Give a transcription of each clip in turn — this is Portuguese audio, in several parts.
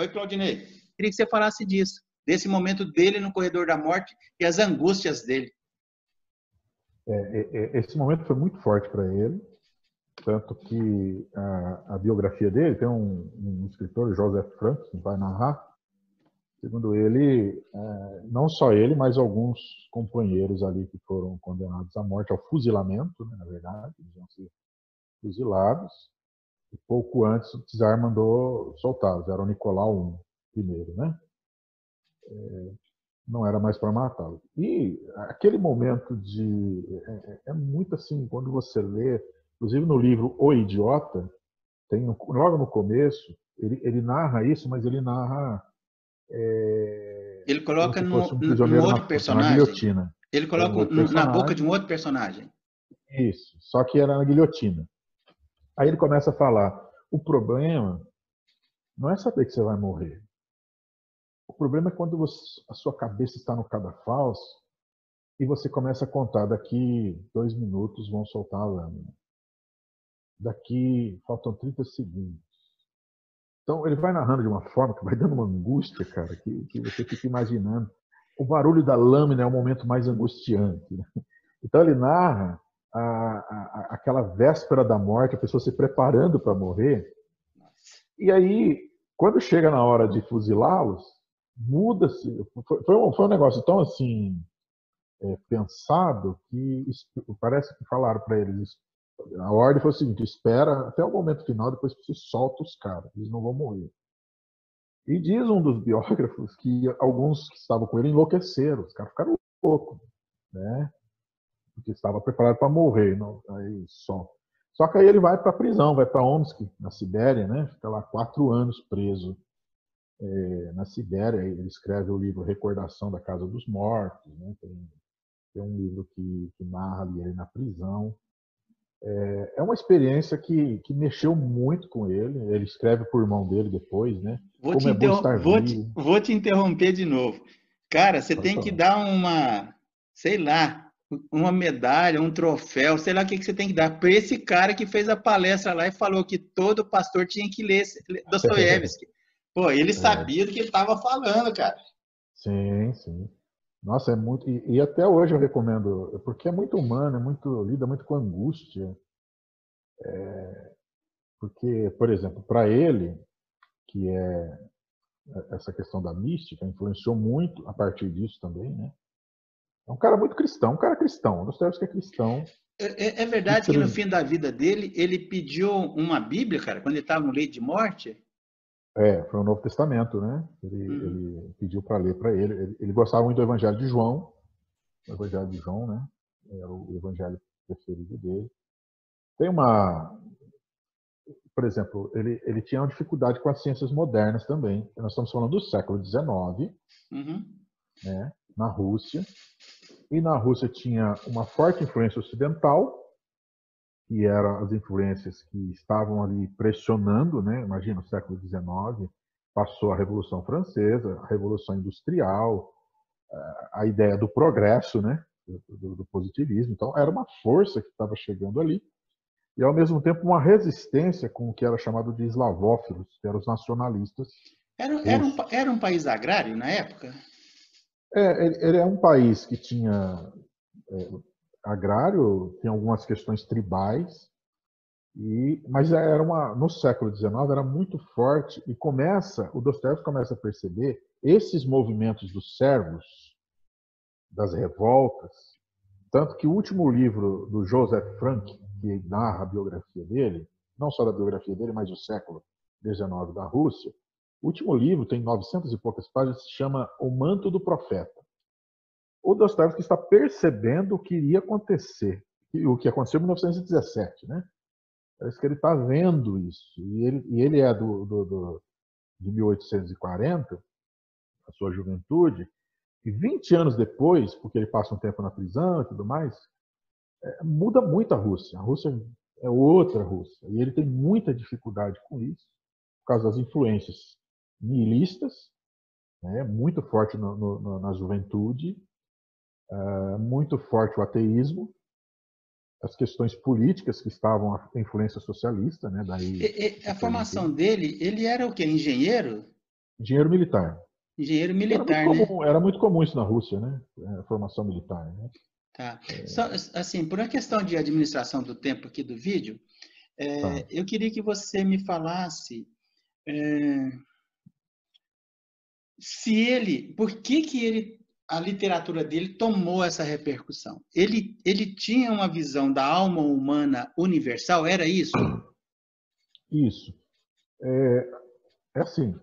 Oi, Claudinei. Queria que você falasse disso, desse momento dele no corredor da morte e as angústias dele. É, é, é esse momento foi muito forte para ele, tanto que a, a, biografia dele tem um, um escritor, Joseph Frank, que vai narrar. Segundo ele, é, não só ele, mas alguns companheiros ali que foram condenados à morte, ao fuzilamento, né, na verdade, eles iam ser fuzilados. E pouco antes o czar mandou soltá-los, era o Nicolau I primeiro, né? É, não era mais para matá-lo. E aquele momento de. É, é, é, muito assim, quando você lê, inclusive no livro O Idiota, tem logo no começo, ele, ele narra isso, mas ele narra. É, ele coloca no, um no outro personagem. Na. Ele coloca um na boca de um outro personagem. Isso, só que era na guilhotina. Aí ele começa a falar: o problema não é saber que você vai morrer. O problema é quando você, a sua cabeça está no cadafalso e você começa a contar daqui dois minutos vão soltar a lâmina. Daqui faltam 30 segundos. Então ele vai narrando de uma forma que vai dando uma angústia, cara, que, que você fica imaginando. O barulho da lâmina é o momento mais angustiante. Né? Então ele narra a, a, aquela véspera da morte, a pessoa se preparando para morrer. E aí, quando chega na hora de fuzilá-los, muda-se. Foi, foi, um, foi, um, negócio tão assim é, pensado que parece que falaram para eles. A ordem foi o seguinte: espera até o momento final, depois você solta os caras, eles não vão morrer. E diz um dos biógrafos que alguns que estavam com ele enlouqueceram, os caras ficaram loucos, né? Porque estava preparado para morrer, não, aí só. Só que aí ele vai para a prisão, vai para Omsk, na Sibéria, né? Fica lá quatro anos preso é, na Sibéria. Ele escreve o livro Recordação da Casa dos Mortos, né? tem, tem um livro que, que, narra ali ele na prisão. É, é, uma experiência que, que mexeu muito com ele. Ele escreve por irmão dele depois, né? Vou, Como te, é vou, te, vou te interromper de novo. Cara, você Pode tem falar. que dar uma, sei lá, uma medalha, um troféu, sei lá o que, que você tem que dar para esse cara que fez a palestra lá e falou que todo pastor tinha que ler Dostoiévski. Pô, ele é. sabia é. do que ele estava falando, cara. Sim, sim. Nossa, é muito. E, e, até hoje eu recomendo, porque é muito humano, é muito lida muito com angústia. É, porque, por exemplo, para ele, que é essa questão da mística, influenciou muito a partir disso também, né? É um cara muito cristão, um cara cristão. Dostoiévski é cristão. É, é, é verdade que no fim da vida dele, ele pediu uma Bíblia, cara, quando ele estava no leito de morte? É, foi o Novo Testamento, né? Ele, uhum. ele pediu para ler para ele. ele. ele. gostava muito do Evangelho de João, o Evangelho de João, né? Era o Evangelho preferido dele. Tem uma, por exemplo, ele, ele tinha uma dificuldade com as ciências modernas também. Nós estamos falando do século XIX, uhum. né? Na Rússia. E na Rússia tinha uma forte influência ocidental que eram as influências que estavam ali pressionando, né? Imagina o século XIX, passou a Revolução Francesa, a Revolução Industrial, eh, a ideia do progresso, né? Do, do positivismo. Então, era uma força que estava chegando ali e, ao mesmo tempo, uma resistência com o que era chamado de eslavófilos, que eram os nacionalistas. Era, era, um, era um país agrário na época? É, ele, é um país que tinha é, agrário, tem algumas questões tribais, e, mas era uma, no século XIX era muito forte e começa, o Dostoiévski começa a perceber esses movimentos dos servos, das revoltas, tanto que o último livro do Joseph Frank, que narra a biografia dele, não só da biografia dele, mas do século XIX da Rússia, o último livro tem 900 e poucas páginas, se chama O Manto do Profeta o Dostoiévski está percebendo o que iria acontecer, o que aconteceu em 1917, né? Parece que ele está vendo isso. E ele, e ele é do, do, do, de 1840, a sua juventude, e 20 anos depois, porque ele passa um tempo na prisão e tudo mais, é, muda muito a Rússia. A Rússia é outra Rússia. E ele tem muita dificuldade com isso, por causa das influências nihilistas, né, muito forte no, no, na juventude, uh, muito forte o ateísmo, as questões políticas que estavam a influência socialista, né? Daí e, e, a formação dele, ele era o que? Engenheiro? Engenheiro militar. Engenheiro militar, era muito, né? comum, era muito comum isso na Rússia, né? A formação militar, né? Tá. É... Só, assim, por uma questão de administração do tempo aqui do vídeo, é, tá. eu queria que você me falasse é, se ele, por que que ele, a literatura dele tomou essa repercussão? Ele, ele tinha uma visão da alma humana universal, era isso? Isso. É, é assim,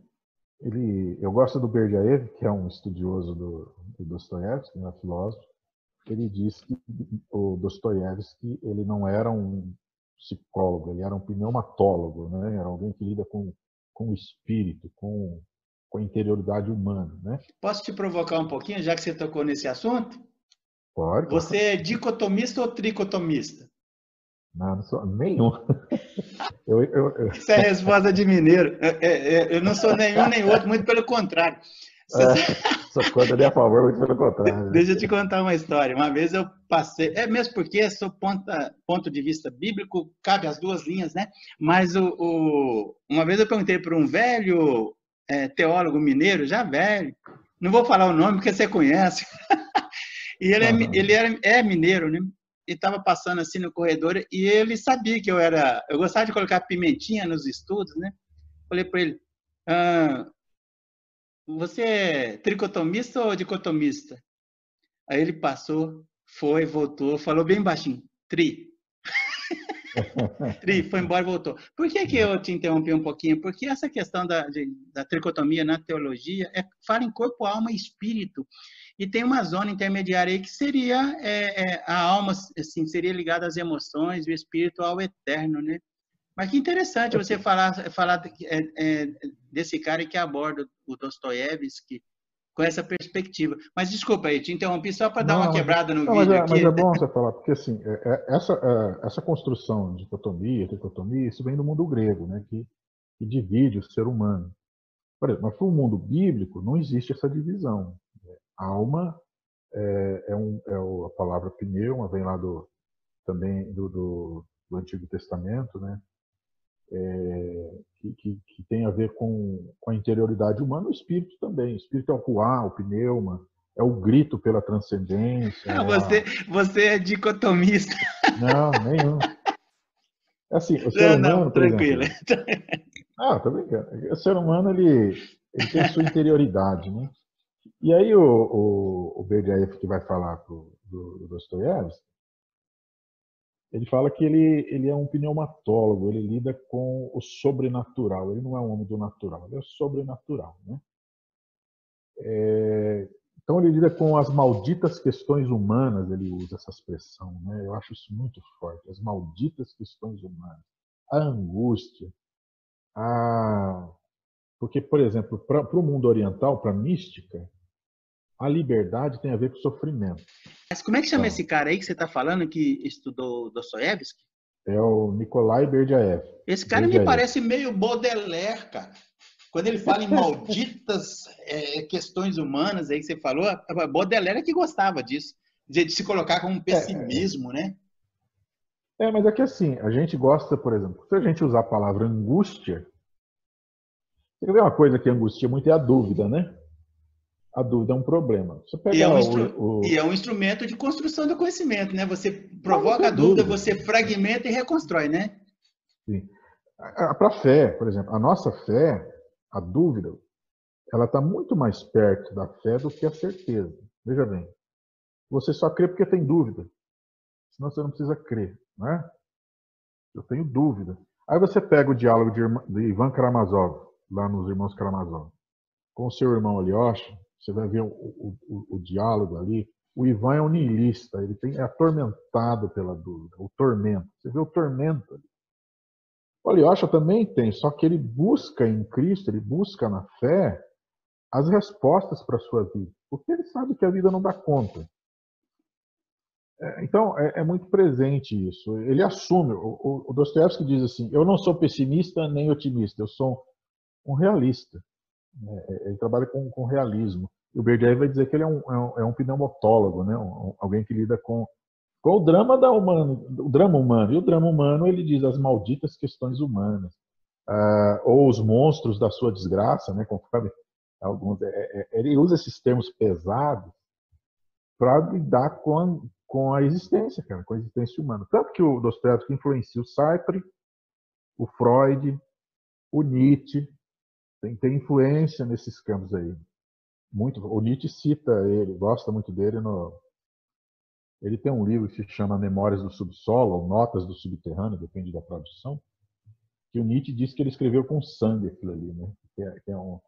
ele, eu gosto do Berdyaev, que é um estudioso do, do Dostoiévski, um filósofo. Ele diz que o Dostoiévski ele não era um psicólogo, ele era um pneumatólogo, né? Era alguém que lida com com o espírito, com, com a interioridade humana, né? Posso te provocar um pouquinho, já que você tocou nesse assunto? Pode. Você é dicotomista ou tricotomista? Não, não sou nenhum. eu, eu, eu... Isso é resposta de mineiro. Eu, não sou nenhum nem outro, muito pelo contrário. É, sou contra nem a favor, muito pelo contrário. Deixa eu te contar uma história. Uma vez eu passei, é mesmo porque, sou ponta, ponto de vista bíblico, cabe as duas linhas, né? Mas o, o uma vez eu perguntei para um velho é, teólogo mineiro, já velho, não vou falar o nome porque você conhece, e ele, é, ele era, é mineiro, né? e estava passando assim no corredor e ele sabia que eu era. Eu gostava de colocar pimentinha nos estudos, né? Falei para ele: ah, Você é tricotomista ou dicotomista? Aí ele passou, foi, voltou, falou bem baixinho: Tri. Tri, foi embora e voltou. Por que, que eu te interrompi um pouquinho? Porque essa questão da, de, da tricotomia na teologia é, fala em corpo, alma e espírito e tem uma zona intermediária aí que seria é, é, a alma, assim, seria ligada às emoções, o espírito ao eterno, né? Mas que interessante você falar, falar é, é, desse cara que aborda o Dostoiévski com essa perspectiva. Mas desculpa aí, te interrompi só para dar uma quebrada no não, vídeo mas é, aqui. Mas é bom você falar, porque assim, é, essa, essa construção de dicotomia, tricotomia, isso vem do mundo grego, né? Que, que divide o ser humano. Por exemplo, mas para o mundo bíblico não existe essa divisão. Alma é, é, um, é a palavra pneuma, vem lá do, também do, do, do Antigo Testamento, né? É, que, que, que, tem a ver com, com a interioridade humana, o espírito também. O espírito é o ruá, o pneuma, é o grito pela transcendência. É você, a... você é dicotomista. Não, nenhum. É assim, o ser não, humano, não, tranquilo. Exemplo, ah, tô brincando. O ser humano, ele, ele tem sua interioridade, né? E aí o, o, o que vai falar pro, do, do Dostoiévski, ele fala que ele, ele é um pneumatólogo, ele lida com o sobrenatural, ele não é um homem do natural, ele é sobrenatural. Né? É, então ele lida com as malditas questões humanas, ele usa essa expressão, né? eu acho isso muito forte, as malditas questões humanas, a angústia, a... porque, por exemplo, para o mundo oriental, para a mística, a liberdade tem a ver com sofrimento. Mas como é que chama então, esse cara aí que você está falando que estudou Dostoiévski? É o Nikolai Berdyaev. Esse cara Berdyaev. me parece meio Baudelaire, cara. Quando ele fala em malditas é, questões humanas aí que você falou, Baudelaire é que gostava disso, de se colocar com um pessimismo, é, né? É, mas é que assim, a gente gosta, por exemplo, se a gente usar a palavra angústia, você vê uma coisa que angustia muito é a dúvida, né? A dúvida é um problema. E é um, o, o... e é, um instrumento de construção do conhecimento, né? Você provoca a dúvida, dúvida, você fragmenta e reconstrói, né? Sim. Para a fé, por exemplo, a nossa fé, a dúvida, ela está muito mais perto da fé do que a certeza. Veja bem, você só crê porque tem dúvida. Senão você não precisa crer, né? Eu tenho dúvida. Aí você pega o diálogo de Ivan Karamazov, lá nos Irmãos Karamazov, com o seu irmão Alyosha, você vai ver o, o, o, diálogo ali. O Ivan é um niilista, ele tem, é atormentado pela dúvida, o tormento. Você vê o tormento ali. O Alyosha também tem, só que ele busca em Cristo, ele busca na fé as respostas para a sua vida, porque ele sabe que a vida não dá conta. É, então, é, é, muito presente isso. Ele assume. O, o, o Dostoiévski diz assim: Eu não sou pessimista nem otimista, eu sou um realista. É, ele trabalha com, com realismo. E o Berdyaev vai dizer que ele é um, é um, é um pneumotólogo, né? Um, alguém que lida com, com o drama da humano, o drama humano. E o drama humano ele diz as malditas questões humanas, uh, ou os monstros da sua desgraça, né? Conforme alguns, é, é, ele usa esses termos pesados para lidar com a, com a existência, cara, com a existência humana. Tanto que o Dostoiévski influencia o Sartre, o Freud, o Nietzsche, tem, tem influência nesses campos aí. Muito, o Nietzsche cita ele, gosta muito dele no, ele tem um livro que se chama Memórias do Subsolo, ou Notas do Subterrâneo, depende da tradução, que o Nietzsche diz que ele escreveu com sangue aquilo ali, né? Que é, que é um,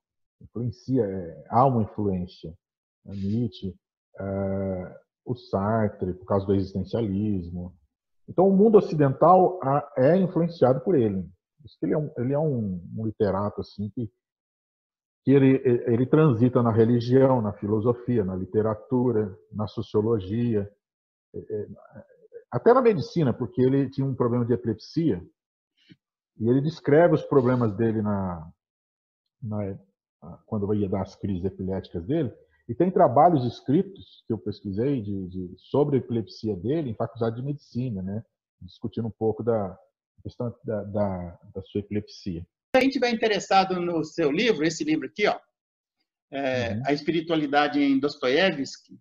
influencia, é, há uma influência. A Nietzsche, é, o Sartre, por causa do existencialismo. Então, o mundo ocidental é influenciado por ele. Ele é um, ele é um, um literato assim que, que ele, ele transita na religião, na filosofia, na literatura, na sociologia, até na medicina, porque ele tinha um problema de epilepsia e ele descreve os problemas dele na, na quando ia dar as crises epiléticas dele. E tem trabalhos escritos que eu pesquisei de, de, sobre a epilepsia dele em faculdade de medicina, né? discutindo um pouco da questão da, da, da sua epilepsia. Se a gente estiver interessado no seu livro, esse livro aqui, ó, é, uhum. A Espiritualidade em Dostoiévski,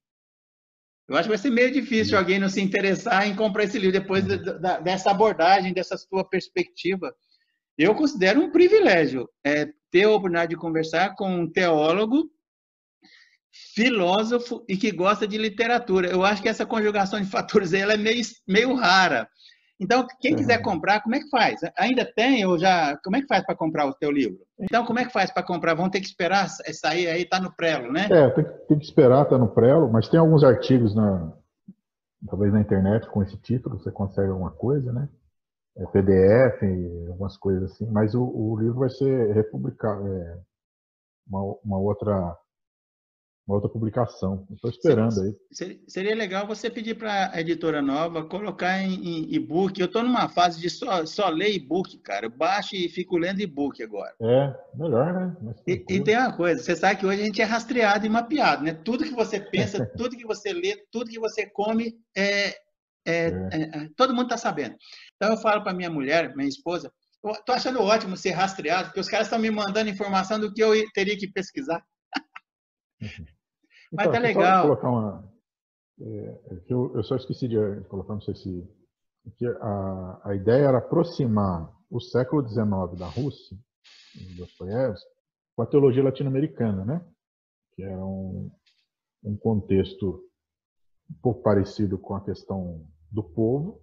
eu acho que vai ser meio difícil uhum. alguém não se interessar em comprar esse livro depois uhum. da, dessa abordagem, dessa sua perspectiva. Eu considero um privilégio é, ter a oportunidade de conversar com um teólogo, filósofo e que gosta de literatura. Eu acho que essa conjugação de fatores aí, é meio, meio rara. Então, quem quiser comprar, como é que faz? Ainda tem ou já? Como é que faz para comprar o teu livro? Então, como é que faz para comprar? Vão ter que esperar sair aí, está no prelo, né? É, tem que, tem que esperar, está no prelo, mas tem alguns artigos na, talvez na internet com esse título, você consegue alguma coisa, né? É PDF, algumas coisas assim, mas o, o livro vai ser republicado, é, uma, uma outra uma outra publicação. Estou esperando aí. Seria legal você pedir para a editora nova colocar em e-book. Eu estou numa fase de só, só ler e-book, cara. Eu baixo e fico lendo e-book agora. É, melhor, né? E, e, tem uma coisa, você sabe que hoje a gente é rastreado e mapeado, né? Tudo que você pensa, tudo que você lê, tudo que você come, é, é, é. é todo mundo está sabendo. Então eu falo para minha mulher, minha esposa, estou achando ótimo ser rastreado, porque os caras estão me mandando informação do que eu teria que pesquisar. Mas então, tá legal. Colocar uma, é, é eu, eu, só esqueci de colocar, não sei se. Que a, a ideia era aproximar o século XIX da Rússia, Dostoiévski, com a teologia latino-americana, né? que era um, um contexto um pouco parecido com a questão do povo,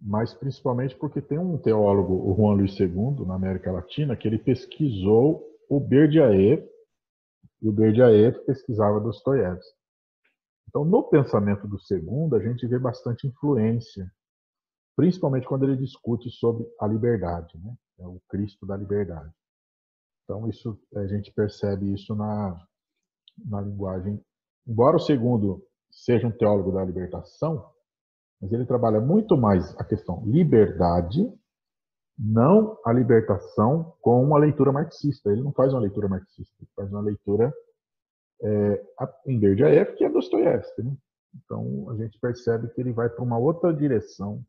mas principalmente porque tem um teólogo, o Juan Luiz II, na América Latina, que ele pesquisou o Berdiaev, e o Berdiaev pesquisava Dostoiévski. Então, no pensamento do segundo, a gente vê bastante influência, principalmente quando ele discute sobre a liberdade, né? é o Cristo da liberdade. Então, isso a gente percebe isso na, na linguagem. Embora o segundo seja um teólogo da libertação, mas ele trabalha muito mais a questão liberdade não a libertação com uma leitura marxista. Ele não faz uma leitura marxista, ele faz uma leitura é, em Berdiaev, que é Dostoiévski. Né? Então, a gente percebe que ele vai para uma outra direção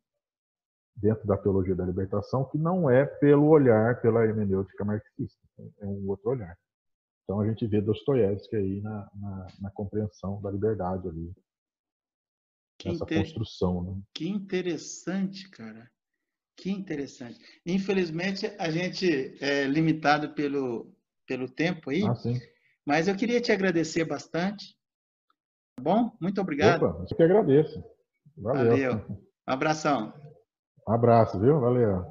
dentro da teologia da libertação, que não é pelo olhar, pela hermenêutica marxista, é um outro olhar. Então, a gente vê Dostoiévski aí na, na, na compreensão da liberdade ali, que essa inter... construção. Né? Que interessante, cara. Que interessante. Infelizmente, a gente é limitado pelo, pelo tempo aí. Ah, sim. Mas eu queria te agradecer bastante. Tá bom? Muito obrigado. Opa, eu que agradeço. Valeu. Valeu. Um abração. Um abraço, viu? Valeu.